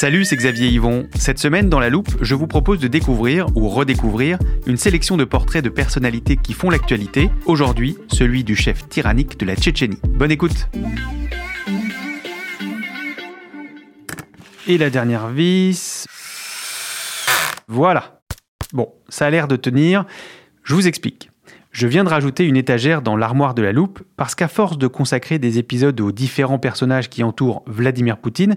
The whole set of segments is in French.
Salut, c'est Xavier Yvon. Cette semaine, dans la loupe, je vous propose de découvrir ou redécouvrir une sélection de portraits de personnalités qui font l'actualité. Aujourd'hui, celui du chef tyrannique de la Tchétchénie. Bonne écoute. Et la dernière vis. Voilà. Bon, ça a l'air de tenir. Je vous explique. Je viens de rajouter une étagère dans l'armoire de la loupe parce qu'à force de consacrer des épisodes aux différents personnages qui entourent Vladimir Poutine,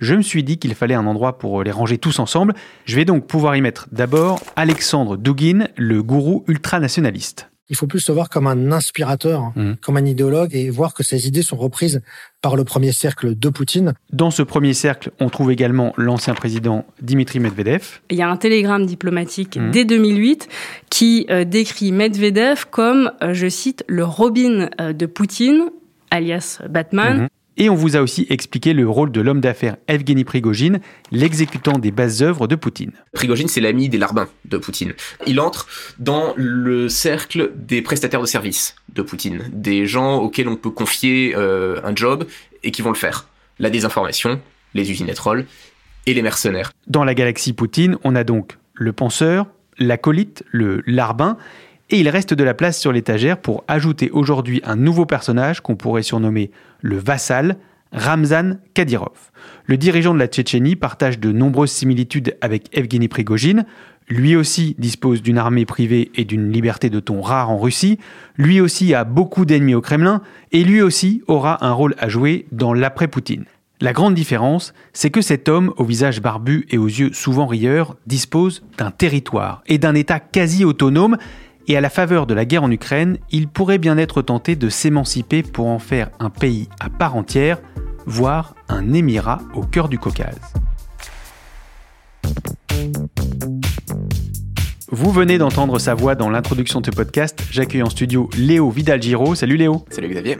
je me suis dit qu'il fallait un endroit pour les ranger tous ensemble. Je vais donc pouvoir y mettre d'abord Alexandre Dugin, le gourou ultranationaliste. Il faut plus le voir comme un inspirateur, Mhm. comme un idéologue, et voir que ses idées sont reprises par le premier cercle de Poutine. Dans ce premier cercle, on trouve également l'ancien président Dimitri Medvedev. Il y a un télégramme diplomatique Mhm. dès 2008 qui euh, décrit Medvedev comme, euh, je cite, le Robin euh, de Poutine, alias Batman. Mhm. Et on vous a aussi expliqué le rôle de l'homme d'affaires Evgeny Prigogine, l'exécutant des bases œuvres de Poutine. Prigogine, c'est l'ami des larbins de Poutine. Il entre dans le cercle des prestataires de services de Poutine, des gens auxquels on peut confier euh, un job et qui vont le faire. La désinformation, les usines à troll et les mercenaires. Dans la galaxie Poutine, on a donc le penseur, l'acolyte, le larbin, et il reste de la place sur l'étagère pour ajouter aujourd'hui un nouveau personnage qu'on pourrait surnommer le vassal, Ramzan Kadyrov. Le dirigeant de la Tchétchénie partage de nombreuses similitudes avec Evgeny Prigogine. Lui aussi dispose d'une armée privée et d'une liberté de ton rare en Russie. Lui aussi a beaucoup d'ennemis au Kremlin. Et lui aussi aura un rôle à jouer dans l'après-Poutine. La grande différence, c'est que cet homme, au visage barbu et aux yeux souvent rieurs, dispose d'un territoire et d'un État quasi autonome, et à la faveur de la guerre en Ukraine, il pourrait bien être tenté de s'émanciper pour en faire un pays à part entière, voire un émirat au cœur du Caucase. Vous venez d'entendre sa voix dans l'introduction de ce podcast. J'accueille en studio Léo Vidal-Giro. Salut Léo. Salut Xavier.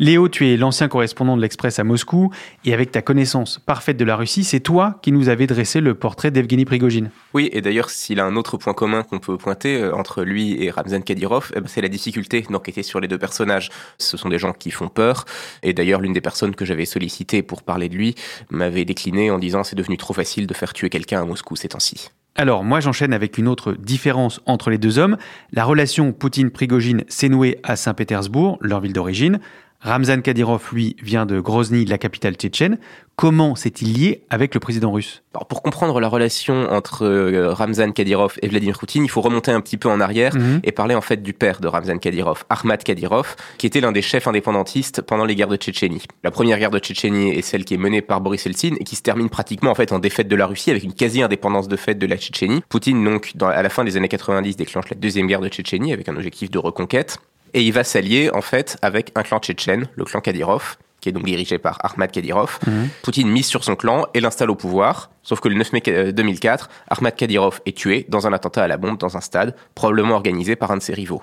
Léo, tu es l'ancien correspondant de l'Express à Moscou, et avec ta connaissance parfaite de la Russie, c'est toi qui nous avais dressé le portrait d'Evgeny Prigogine. Oui, et d'ailleurs, s'il a un autre point commun qu'on peut pointer euh, entre lui et Ramzan Kadyrov, eh ben, c'est la difficulté d'enquêter sur les deux personnages. Ce sont des gens qui font peur, et d'ailleurs, l'une des personnes que j'avais sollicité pour parler de lui m'avait décliné en disant c'est devenu trop facile de faire tuer quelqu'un à Moscou ces temps-ci. Alors, moi j'enchaîne avec une autre différence entre les deux hommes. La relation Poutine-Prigogine s'est nouée à Saint-Pétersbourg, leur ville d'origine. Ramzan Kadyrov, lui, vient de Grozny, la capitale tchétchène. Comment s'est-il lié avec le président russe? Alors, pour comprendre la relation entre euh, Ramzan Kadyrov et Vladimir Poutine, il faut remonter un petit peu en arrière Mhm. et parler en fait du père de Ramzan Kadyrov, Ahmad Kadyrov, qui était l'un des chefs indépendantistes pendant les guerres de Tchétchénie. La première guerre de Tchétchénie est celle qui est menée par Boris Eltsine et qui se termine pratiquement en fait en défaite de la Russie avec une quasi-indépendance de fait de la Tchétchénie. Poutine donc dans- à la fin des années 90 déclenche la deuxième guerre de Tchétchénie avec un objectif de reconquête et il va s'allier en fait avec un clan tchétchène, le clan Kadyrov, qui est donc dirigé par Ahmad Kadyrov. Poutine mise sur son clan et l'installe au pouvoir. Sauf que le 9 mai euh, 2004, Ahmad Kadyrov est tué dans un attentat à la bombe dans un stade, probablement organisé par un de ses rivaux.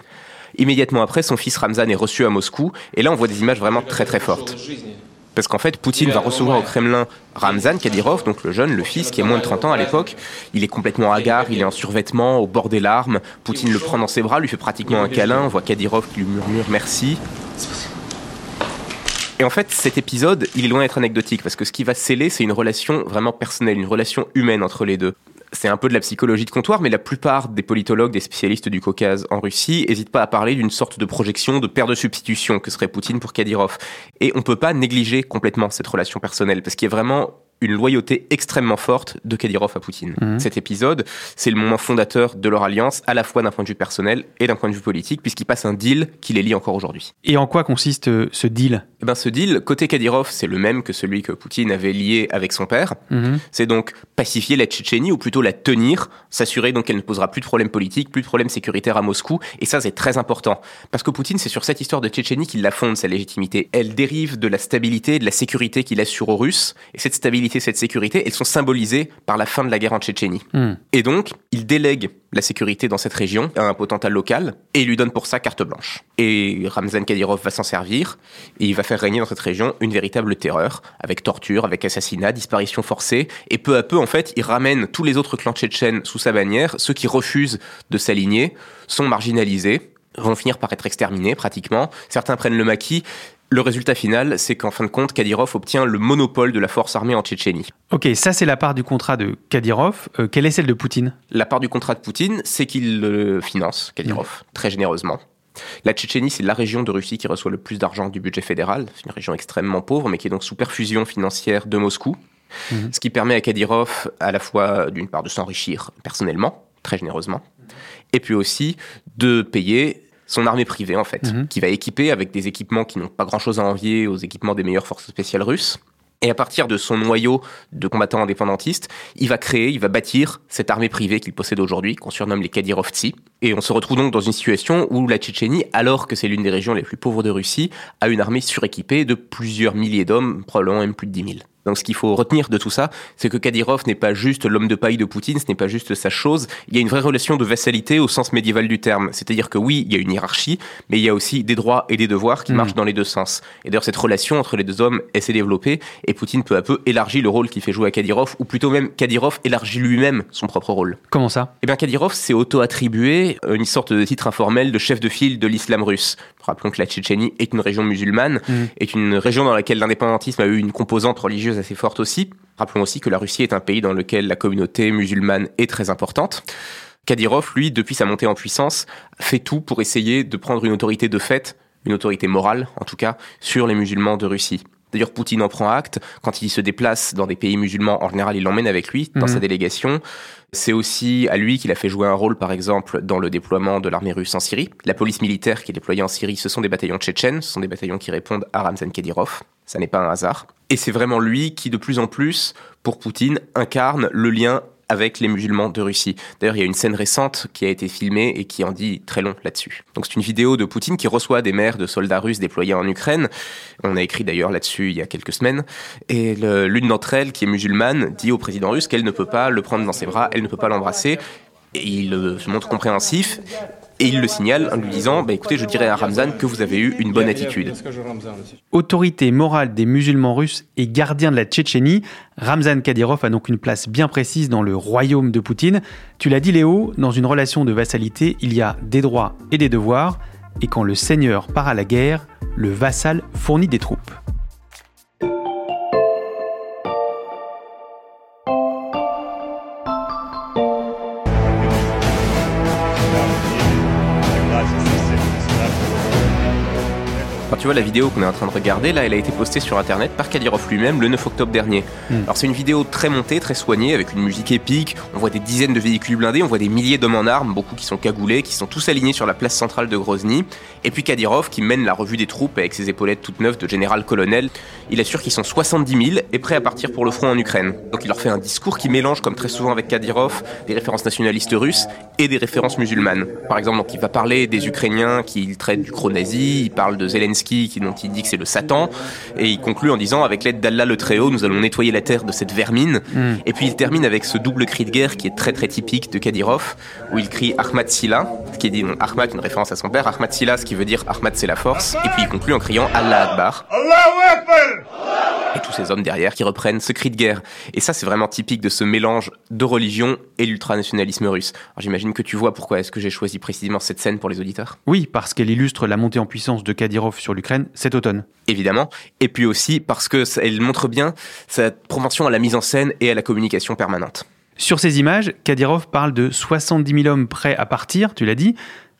Immédiatement après, son fils Ramzan est reçu à Moscou, et là on voit des images vraiment très très fortes. Parce qu'en fait, Poutine va recevoir au Kremlin Ramzan Kadyrov, donc le jeune, le fils, qui a moins de 30 ans à l'époque. Il est complètement hagard, il est en survêtement, au bord des larmes. Poutine le prend dans ses bras, lui fait pratiquement un câlin. On voit Kadyrov qui lui murmure merci. Et en fait, cet épisode, il est loin d'être anecdotique parce que ce qui va sceller, c'est une relation vraiment personnelle, une relation humaine entre les deux. C'est un peu de la psychologie de comptoir, mais la plupart des politologues, des spécialistes du Caucase en Russie, n'hésitent pas à parler d'une sorte de projection de paire de substitution que serait Poutine pour Kadyrov. Et on peut pas négliger complètement cette relation personnelle parce qu'il y a vraiment une loyauté extrêmement forte de Kadyrov à Poutine. Mhm. Cet épisode, c'est le moment fondateur de leur alliance, à la fois d'un point de vue personnel et d'un point de vue politique, puisqu'il passe un deal qui les lie encore aujourd'hui. Et en quoi consiste euh, ce deal? Eh ben, ce deal, côté Kadyrov, c'est le même que celui que Poutine avait lié avec son père. Mhm. C'est donc pacifier la Tchétchénie, ou plutôt la tenir, s'assurer donc qu'elle ne posera plus de problèmes politiques, plus de problèmes sécuritaires à Moscou. Et ça, c'est très important. Parce que Poutine, c'est sur cette histoire de Tchétchénie qu'il la fonde, sa légitimité. Elle dérive de la stabilité de la sécurité qu'il assure aux Russes. Et cette stabilité, cette sécurité, elles sont symbolisées par la fin de la guerre en Tchétchénie. Mhm. Et donc, il délègue la sécurité dans cette région à un potentat local et lui donne pour ça carte blanche. Et Ramzan Kadyrov va s'en servir et il va faire régner dans cette région une véritable terreur avec torture, avec assassinat, disparition forcée et peu à peu en fait il ramène tous les autres clans tchétchènes sous sa bannière. Ceux qui refusent de s'aligner sont marginalisés vont finir par être exterminés pratiquement. Certains prennent le maquis. Le résultat final, c'est qu'en fin de compte, Kadyrov obtient le monopole de la force armée en Tchétchénie. Ok, ça c'est la part du contrat de Kadyrov. Euh, quelle est celle de Poutine? La part du contrat de Poutine, c'est qu'il le finance, Kadyrov, très généreusement. La Tchétchénie, c'est la région de Russie qui reçoit le plus d'argent du budget fédéral. C'est une région extrêmement pauvre, mais qui est donc sous perfusion financière de Moscou. Mhm. Ce qui permet à Kadyrov, à la fois, d'une part, de s'enrichir personnellement, très généreusement, et puis aussi de payer son armée privée, en fait, Mhm. qui va équiper avec des équipements qui n'ont pas grand-chose à envier aux équipements des meilleures forces spéciales russes. Et à partir de son noyau de combattants indépendantistes, il va créer, il va bâtir cette armée privée qu'il possède aujourd'hui, qu'on surnomme les Kadyrovtsi. Et on se retrouve donc dans une situation où la Tchétchénie, alors que c'est l'une des régions les plus pauvres de Russie, a une armée suréquipée de plusieurs milliers d'hommes, probablement même plus de 10 000. Donc ce qu'il faut retenir de tout ça, c'est que Kadyrov n'est pas juste l'homme de paille de Poutine, ce n'est pas juste sa chose, il y a une vraie relation de vassalité au sens médiéval du terme. C'est-à-dire que oui, il y a une hiérarchie, mais il y a aussi des droits et des devoirs qui Mhm. marchent dans les deux sens. Et d'ailleurs cette relation entre les deux hommes, elle s'est développée, et Poutine peu à peu élargit le rôle qu'il fait jouer à Kadyrov, ou plutôt même Kadyrov élargit lui-même son propre rôle. Comment ça? Eh bien, Kadyrov s'est auto-attribué une sorte de titre informel de chef de file de l'islam russe. Rappelons que la Tchétchénie est une région musulmane, Mhm. est une région dans laquelle l'indépendantisme a eu une composante religieuse assez forte aussi. Rappelons aussi que la Russie est un pays dans lequel la communauté musulmane est très importante. Kadyrov, lui, depuis sa montée en puissance, fait tout pour essayer de prendre une autorité de fait, une autorité morale en tout cas, sur les musulmans de Russie. D'ailleurs, Poutine en prend acte. Quand il se déplace dans des pays musulmans, en général, il l'emmène avec lui dans Mhm. sa délégation. C'est aussi à lui qu'il a fait jouer un rôle, par exemple, dans le déploiement de l'armée russe en Syrie. La police militaire qui est déployée en Syrie, ce sont des bataillons tchétchènes, ce sont des bataillons qui répondent à Ramzan Kadyrov. Ça n'est pas un hasard. Et c'est vraiment lui qui, de plus en plus, pour Poutine, incarne le lien avec les musulmans de Russie. D'ailleurs, il y a une scène récente qui a été filmée et qui en dit très long là-dessus. Donc c'est une vidéo de Poutine qui reçoit des mères de soldats russes déployés en Ukraine. On a écrit d'ailleurs là-dessus il y a quelques semaines. Et l'une d'entre elles, qui est musulmane, dit au président russe qu'elle ne peut pas le prendre dans ses bras, elle ne peut pas l'embrasser. Et il euh, se montre compréhensif. Et il le signale en lui disant, bah, écoutez, je dirais à Ramzan que vous avez eu une bonne attitude. Autorité morale des musulmans russes et gardien de la Tchétchénie, Ramzan Kadyrov a donc une place bien précise dans le royaume de Poutine. Tu l'as dit Léo, dans une relation de vassalité, il y a des droits et des devoirs, et quand le seigneur part à la guerre, le vassal fournit des troupes. Tu vois la vidéo qu'on est en train de regarder, là, elle a été postée sur Internet par Kadyrov lui-même le 9 octobre dernier. Mm. Alors c'est une vidéo très montée, très soignée, avec une musique épique. On voit des dizaines de véhicules blindés, on voit des milliers d'hommes en armes, beaucoup qui sont cagoulés, qui sont tous alignés sur la place centrale de Grozny. Et puis Kadyrov qui mène la revue des troupes avec ses épaulettes toutes neuves de général-colonel. Il assure qu'ils sont 70 000 et prêts à partir pour le front en Ukraine. Donc il leur fait un discours qui mélange, comme très souvent avec Kadyrov, des références nationalistes russes et des références musulmanes. Par exemple, donc il va parler des Ukrainiens qu'il traite du nazi il parle de Zelensky qui, dont il dit que c'est le Satan, et il conclut en disant avec l'aide d'Allah le Très-Haut, nous allons nettoyer la terre de cette vermine. Mm. Et puis il termine avec ce double cri de guerre qui est très très typique de Kadyrov, où il crie Ahmad Silla, ce qui dit donc Ahmad, une référence à son père, Ahmad Silla, ce qui veut dire Ahmad c'est la force, et puis il conclut en criant Allah Akbar. Et tous ces hommes derrière qui reprennent ce cri de guerre. Et ça, c'est vraiment typique de ce mélange de religion et l'ultranationalisme russe. Alors j'imagine que tu vois pourquoi est-ce que j'ai choisi précisément cette scène pour les auditeurs. Oui, parce qu'elle illustre la montée en puissance de Kadyrov sur l'Ukraine cet automne. Évidemment. Et puis aussi parce que ça- elle montre bien sa propension à la mise en scène et à la communication permanente. Sur ces images, Kadyrov parle de 70 000 hommes prêts à partir, tu l'as dit.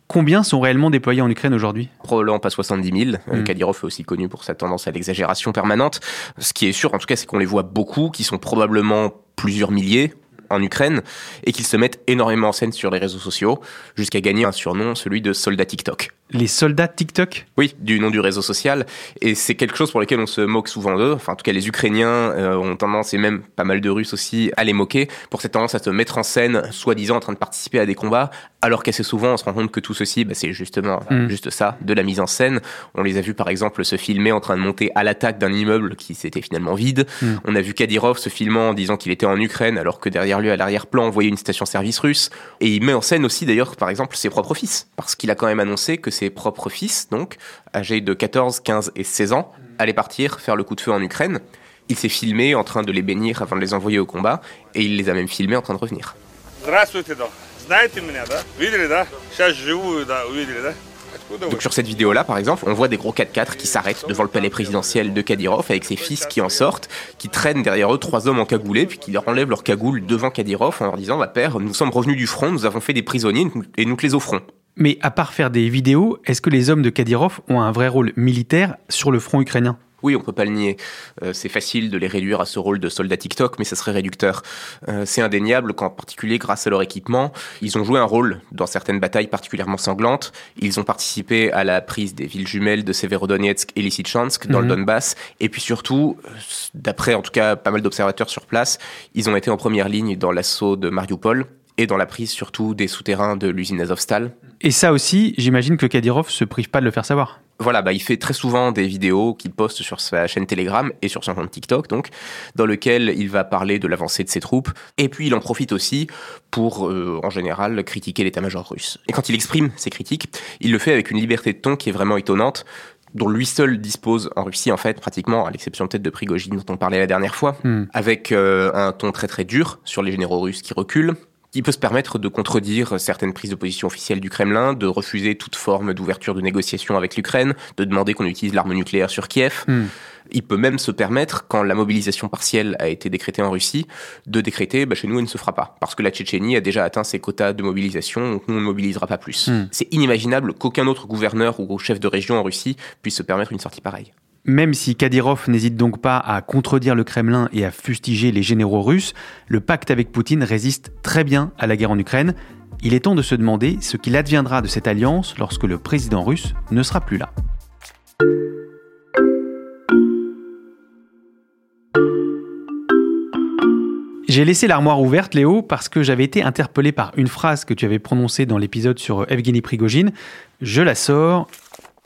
Combien sont réellement déployés en Ukraine aujourd'hui? Probablement pas 70 000. Euh, Mm. Kadyrov est aussi connu pour sa tendance à l'exagération permanente. Ce qui est sûr, en tout cas, c'est qu'on les voit beaucoup, qui sont probablement plusieurs milliers en Ukraine, et qu'ils se mettent énormément en scène sur les réseaux sociaux, jusqu'à gagner un surnom, celui de soldat TikTok. Les soldats TikTok? Oui, du nom du réseau social. Et c'est quelque chose pour lequel on se moque souvent d'eux. Enfin, en tout cas, les Ukrainiens euh, ont tendance, et même pas mal de Russes aussi, à les moquer pour cette tendance à se mettre en scène, soi-disant en train de participer à des combats, alors qu'assez souvent, on se rend compte que tout ceci, bah, c'est justement Mm. juste ça, de la mise en scène. On les a vus, par exemple, se filmer en train de monter à l'attaque d'un immeuble qui s'était finalement vide. Mm. On a vu Kadyrov se filmant en disant qu'il était en Ukraine, alors que derrière lui, à l'arrière-plan, on voyait une station-service russe. Et il met en scène aussi, d'ailleurs, par exemple, ses propres fils. Parce qu'il a quand même annoncé que ses propres fils, donc, âgés de 14, 15 et 16 ans, allaient partir faire le coup de feu en Ukraine. Il s'est filmé en train de les bénir avant de les envoyer au combat, et il les a même filmés en train de revenir. Здравствуйте, да. Знаете меня, да? Видели, да? Сейчас живую, да, увидели, да? Откуда вы? Donc sur cette vidéo-là, par exemple, on voit des gros 4x4 qui s'arrêtent devant le palais présidentiel de Kadyrov avec ses fils qui en sortent, qui traînent derrière eux trois hommes en cagoulé, puis qui leur enlèvent leur cagoule devant Kadyrov en leur disant "Ma père, nous sommes revenus du front, nous avons fait des prisonniers et nous te les offrons." Mais à part faire des vidéos, est-ce que les hommes de Kadyrov ont un vrai rôle militaire sur le front ukrainien Oui, on peut pas le nier. Euh, c'est facile de les réduire à ce rôle de soldats TikTok, mais ça serait réducteur. Euh, c'est indéniable qu'en particulier, grâce à leur équipement, ils ont joué un rôle dans certaines batailles particulièrement sanglantes. Ils ont participé à la prise des villes jumelles de Severodonetsk et Lysychansk dans le Mhm. Donbass. Et puis surtout, euh, d'après en tout cas pas mal d'observateurs sur place, ils ont été en première ligne dans l'assaut de Mariupol et dans la prise surtout des souterrains de l'usine Azovstal. Et ça aussi, j'imagine que Kadyrov se prive pas de le faire savoir. Voilà, bah, il fait très souvent des vidéos qu'il poste sur sa chaîne Telegram et sur son compte TikTok, donc, dans lequel il va parler de l'avancée de ses troupes. Et puis, il en profite aussi pour, euh, en général, critiquer l'état-major russe. Et quand il exprime ses critiques, il le fait avec une liberté de ton qui est vraiment étonnante dont lui seul dispose en Russie, en fait, pratiquement, à l'exception peut-être de Prigogine dont on parlait la dernière fois, Hmm. avec euh, un ton très très dur sur les généraux russes qui reculent. Il peut se permettre de contredire certaines prises de position officielles du Kremlin, de refuser toute forme d'ouverture de négociation avec l'Ukraine, de demander qu'on utilise l'arme nucléaire sur Kiev. Hmm. Il peut même se permettre, quand la mobilisation partielle a été décrétée en Russie, de décréter bah, chez nous elle ne se fera pas, parce que la Tchétchénie a déjà atteint ses quotas de mobilisation, donc nous on ne mobilisera pas plus. Hmm. C'est inimaginable qu'aucun autre gouverneur ou chef de région en Russie puisse se permettre une sortie pareille. Même si Kadyrov n'hésite donc pas à contredire le Kremlin et à fustiger les généraux russes, le pacte avec Poutine résiste très bien à la guerre en Ukraine. Il est temps de se demander ce qu'il adviendra de cette alliance lorsque le président russe ne sera plus là. J'ai laissé l'armoire ouverte, Léo, parce que j'avais été interpellé par une phrase que tu avais prononcée dans l'épisode sur Evgeny Prigogine. Je la sors.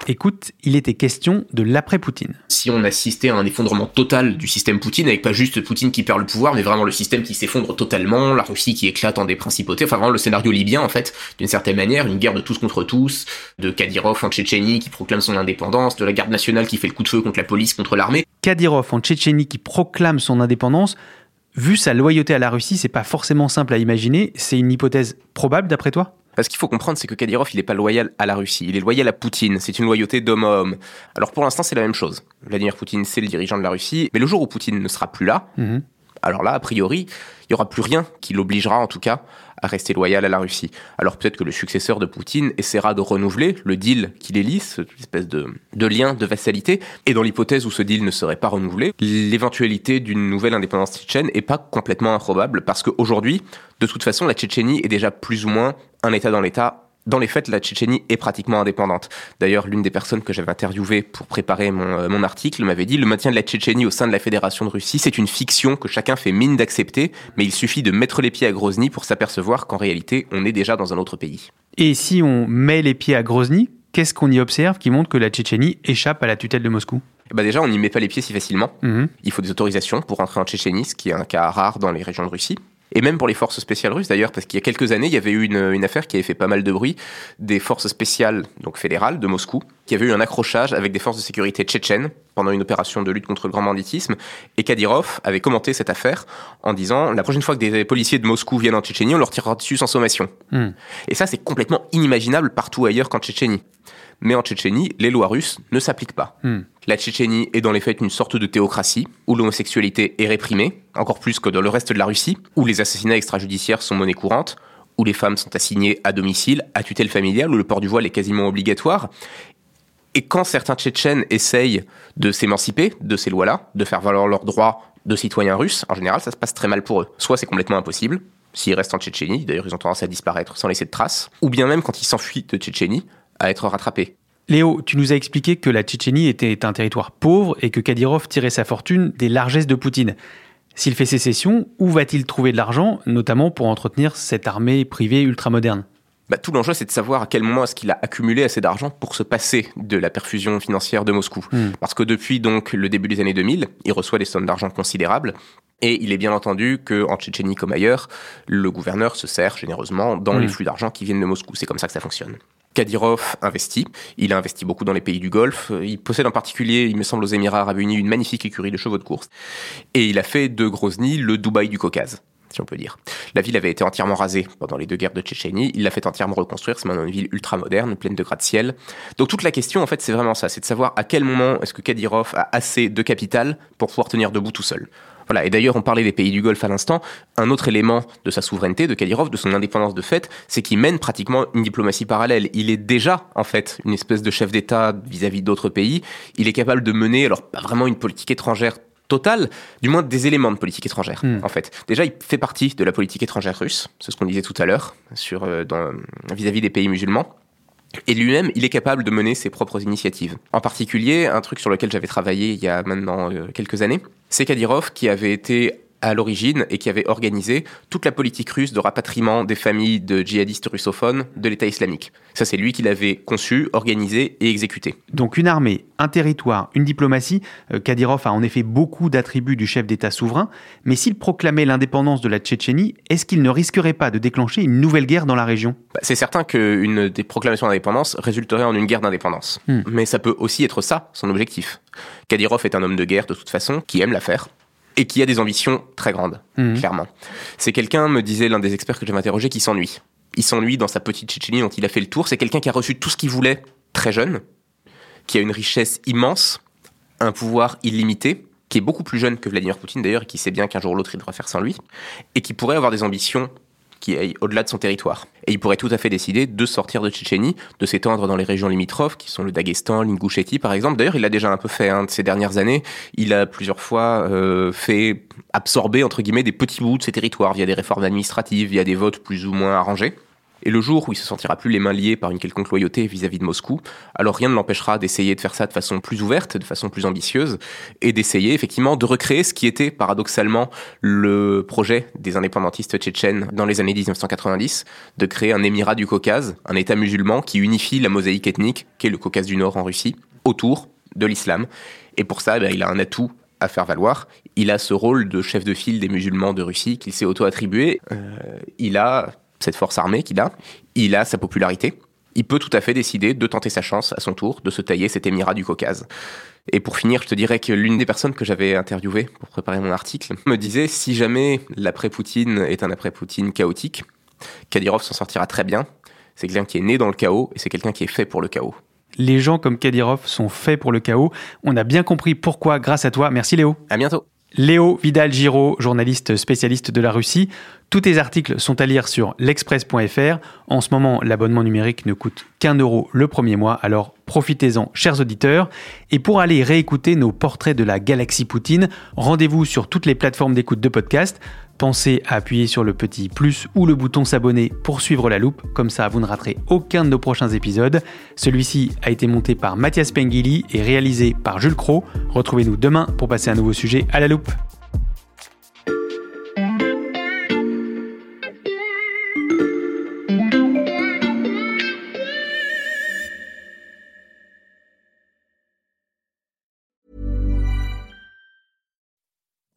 Écoute, il était question de l'après-Poutine. Si on assistait à un effondrement total du système Poutine, avec pas juste Poutine qui perd le pouvoir, mais vraiment le système qui s'effondre totalement, la Russie qui éclate en des principautés, enfin vraiment le scénario libyen en fait, d'une certaine manière, une guerre de tous contre tous, de Kadyrov en Tchétchénie qui proclame son indépendance, de la garde nationale qui fait le coup de feu contre la police, contre l'armée. Kadyrov en Tchétchénie qui proclame son indépendance, vu sa loyauté à la Russie, c'est pas forcément simple à imaginer. C'est une hypothèse probable d'après toi? Parce qu'il faut comprendre, c'est que Kadyrov, il n'est pas loyal à la Russie, il est loyal à Poutine. C'est une loyauté d'homme à homme. Alors pour l'instant, c'est la même chose. Vladimir Poutine, c'est le dirigeant de la Russie, mais le jour où Poutine ne sera plus là, Mhm. alors là, a priori, il y aura plus rien qui l'obligera, en tout cas, à rester loyal à la Russie. Alors peut-être que le successeur de Poutine essaiera de renouveler le deal qui les lie, cette espèce de, de lien de vassalité. Et dans l'hypothèse où ce deal ne serait pas renouvelé, l'éventualité d'une nouvelle indépendance tchétchène est pas complètement improbable, parce qu'aujourd'hui, de toute façon, la Tchétchénie est déjà plus ou moins un État dans l'État. Dans les faits, la Tchétchénie est pratiquement indépendante. D'ailleurs, l'une des personnes que j'avais interviewées pour préparer mon, euh, mon article m'avait dit le maintien de la Tchétchénie au sein de la Fédération de Russie, c'est une fiction que chacun fait mine d'accepter, mais il suffit de mettre les pieds à Grozny pour s'apercevoir qu'en réalité, on est déjà dans un autre pays. Et si on met les pieds à Grozny, qu'est-ce qu'on y observe qui montre que la Tchétchénie échappe à la tutelle de Moscou? Bah déjà, on n'y met pas les pieds si facilement. Mhm. Il faut des autorisations pour entrer en Tchétchénie, ce qui est un cas rare dans les régions de Russie. Et même pour les forces spéciales russes d'ailleurs, parce qu'il y a quelques années, il y avait eu une, une, affaire qui avait fait pas mal de bruit, des forces spéciales, donc fédérales, de Moscou, qui avait eu un accrochage avec des forces de sécurité tchétchènes pendant une opération de lutte contre le grand banditisme. Et Kadyrov avait commenté cette affaire en disant la prochaine fois que des policiers de Moscou viennent en Tchétchénie, on leur tirera dessus sans sommation. Hmm. Et ça, c'est complètement inimaginable partout ailleurs qu'en Tchétchénie. Mais en Tchétchénie, les lois russes ne s'appliquent pas. Hmm. La Tchétchénie est dans les faits une sorte de théocratie, où l'homosexualité est réprimée, encore plus que dans le reste de la Russie, où les assassinats extrajudiciaires sont monnaie courante, où les femmes sont assignées à domicile, à tutelle familiale, où le port du voile est quasiment obligatoire. Et quand certains Tchétchènes essayent de s'émanciper de ces lois-là, de faire valoir leurs droits de citoyens russes, en général, ça se passe très mal pour eux. Soit c'est complètement impossible, s'ils restent en Tchétchénie, d'ailleurs ils ont tendance à disparaître sans laisser de traces, ou bien même quand ils s'enfuient de Tchétchénie, à être rattrapés. Léo, tu nous as expliqué que la Tchétchénie était un territoire pauvre et que Kadyrov tirait sa fortune des largesses de Poutine. S'il fait sécession, où va-t-il trouver de l'argent, notamment pour entretenir cette armée privée ultramoderne? Bah, tout l'enjeu, c'est de savoir à quel moment est-ce qu'il a accumulé assez d'argent pour se passer de la perfusion financière de Moscou. Hmm. Parce que depuis donc le début des années 2000, il reçoit des sommes d'argent considérables. Et il est bien entendu que en Tchétchénie comme ailleurs, le gouverneur se sert généreusement dans Hmm. les flux d'argent qui viennent de Moscou. C'est comme ça que ça fonctionne. Kadyrov investit. Il a investi beaucoup dans les pays du Golfe. Il possède en particulier, il me semble, aux Émirats Arabes Unis, une magnifique écurie de chevaux de course. Et il a fait de Grozny le Dubaï du Caucase si on peut dire. La ville avait été entièrement rasée pendant les deux guerres de Tchétchénie. Il l'a fait entièrement reconstruire. C'est maintenant une ville ultra moderne, pleine de gratte-ciel. Donc toute la question, en fait, c'est vraiment ça. C'est de savoir à quel moment est-ce que Kadyrov a assez de capital pour pouvoir tenir debout tout seul. Voilà. Et d'ailleurs, on parlait des pays du Golfe à l'instant. Un autre élément de sa souveraineté, de Kadyrov, de son indépendance de fait, c'est qu'il mène pratiquement une diplomatie parallèle. Il est déjà, en fait, une espèce de chef d'État vis-à-vis d'autres pays. Il est capable de mener, alors pas vraiment une politique étrangère totale, du moins des éléments de politique étrangère, Hmm. en fait. Déjà, il fait partie de la politique étrangère russe, c'est ce qu'on disait tout à l'heure, sur euh, dans- vis-à-vis des pays musulmans. Et lui-même, il est capable de mener ses propres initiatives. En particulier, un truc sur lequel j'avais travaillé il y a maintenant euh, quelques années, c'est Kadyrov qui avait été à l'origine et qui avait organisé toute la politique russe de rapatriement des familles de djihadistes russophones de l'État islamique. Ça, c'est lui qui l'avait conçu, organisé et exécuté. Donc une armée, un territoire, une diplomatie, euh, Kadyrov a en effet beaucoup d'attributs du chef d'État souverain, mais s'il proclamait l'indépendance de la Tchétchénie, est-ce qu'il ne risquerait pas de déclencher une nouvelle guerre dans la région? Bah, C'est certain qu'une des proclamations d'indépendance résulterait en une guerre d'indépendance. Hmm. Mais ça peut aussi être ça, son objectif. Kadyrov est un homme de guerre de toute façon, qui aime la faire, et qui a des ambitions très grandes, Mhm. clairement. C'est quelqu'un, me disait l'un des experts que j'avais interrogé, qui s'ennuie. Il s'ennuie dans sa petite Tchétchénie dont il a fait le tour. C'est quelqu'un qui a reçu tout ce qu'il voulait très jeune, qui a une richesse immense, un pouvoir illimité, qui est beaucoup plus jeune que Vladimir Poutine d'ailleurs, et qui sait bien qu'un jour ou l'autre il devra faire sans lui, et qui pourrait avoir des ambitions qui aillent au-delà de son territoire. Et il pourrait tout à fait décider de sortir de Tchétchénie, de s'étendre dans les régions limitrophes, qui sont le Daghestan, l'Ingushétie par exemple. D'ailleurs, il l'a déjà un peu fait hein, de ces dernières années. Il a plusieurs fois euh, fait absorber, entre guillemets, des petits bouts de ses territoires via des réformes administratives, via des votes plus ou moins arrangés. Et le jour où il se sentira plus les mains liées par une quelconque loyauté vis-à-vis de Moscou, alors rien ne l'empêchera d'essayer de faire ça de façon plus ouverte, de façon plus ambitieuse, et d'essayer effectivement de recréer ce qui était paradoxalement le projet des indépendantistes tchétchènes dans les années 1990, de créer un émirat du Caucase, un État musulman qui unifie la mosaïque ethnique qu'est le Caucase du Nord en Russie, autour de l'islam. Et pour ça, eh il a un atout à faire valoir. Il a ce rôle de chef de file des musulmans de Russie qu'il s'est auto-attribué. Euh, il a cette force armée qu'il a, il a sa popularité. Il peut tout à fait décider de tenter sa chance à son tour, de se tailler cet émirat du Caucase. Et pour finir, je te dirais que l'une des personnes que j'avais interviewées pour préparer mon article me disait si jamais l'après-Poutine est un après-Poutine chaotique, Kadyrov s'en sortira très bien. C'est quelqu'un qui est né dans le chaos et c'est quelqu'un qui est fait pour le chaos. Les gens comme Kadyrov sont faits pour le chaos. On a bien compris pourquoi grâce à toi. Merci Léo. À bientôt. Léo Vidal-Giraud, journaliste spécialiste de la Russie. Tous tes articles sont à lire sur l'express.fr. En ce moment, l'abonnement numérique ne coûte qu'un euro le premier mois, alors profitez-en, chers auditeurs. Et pour aller réécouter nos portraits de la galaxie Poutine, rendez-vous sur toutes les plateformes d'écoute de podcast. Pensez à appuyer sur le petit plus ou le bouton s'abonner pour suivre la loupe, comme ça vous ne raterez aucun de nos prochains épisodes. Celui-ci a été monté par Mathias Pengili et réalisé par Jules Cro. Retrouvez-nous demain pour passer un nouveau sujet à la loupe.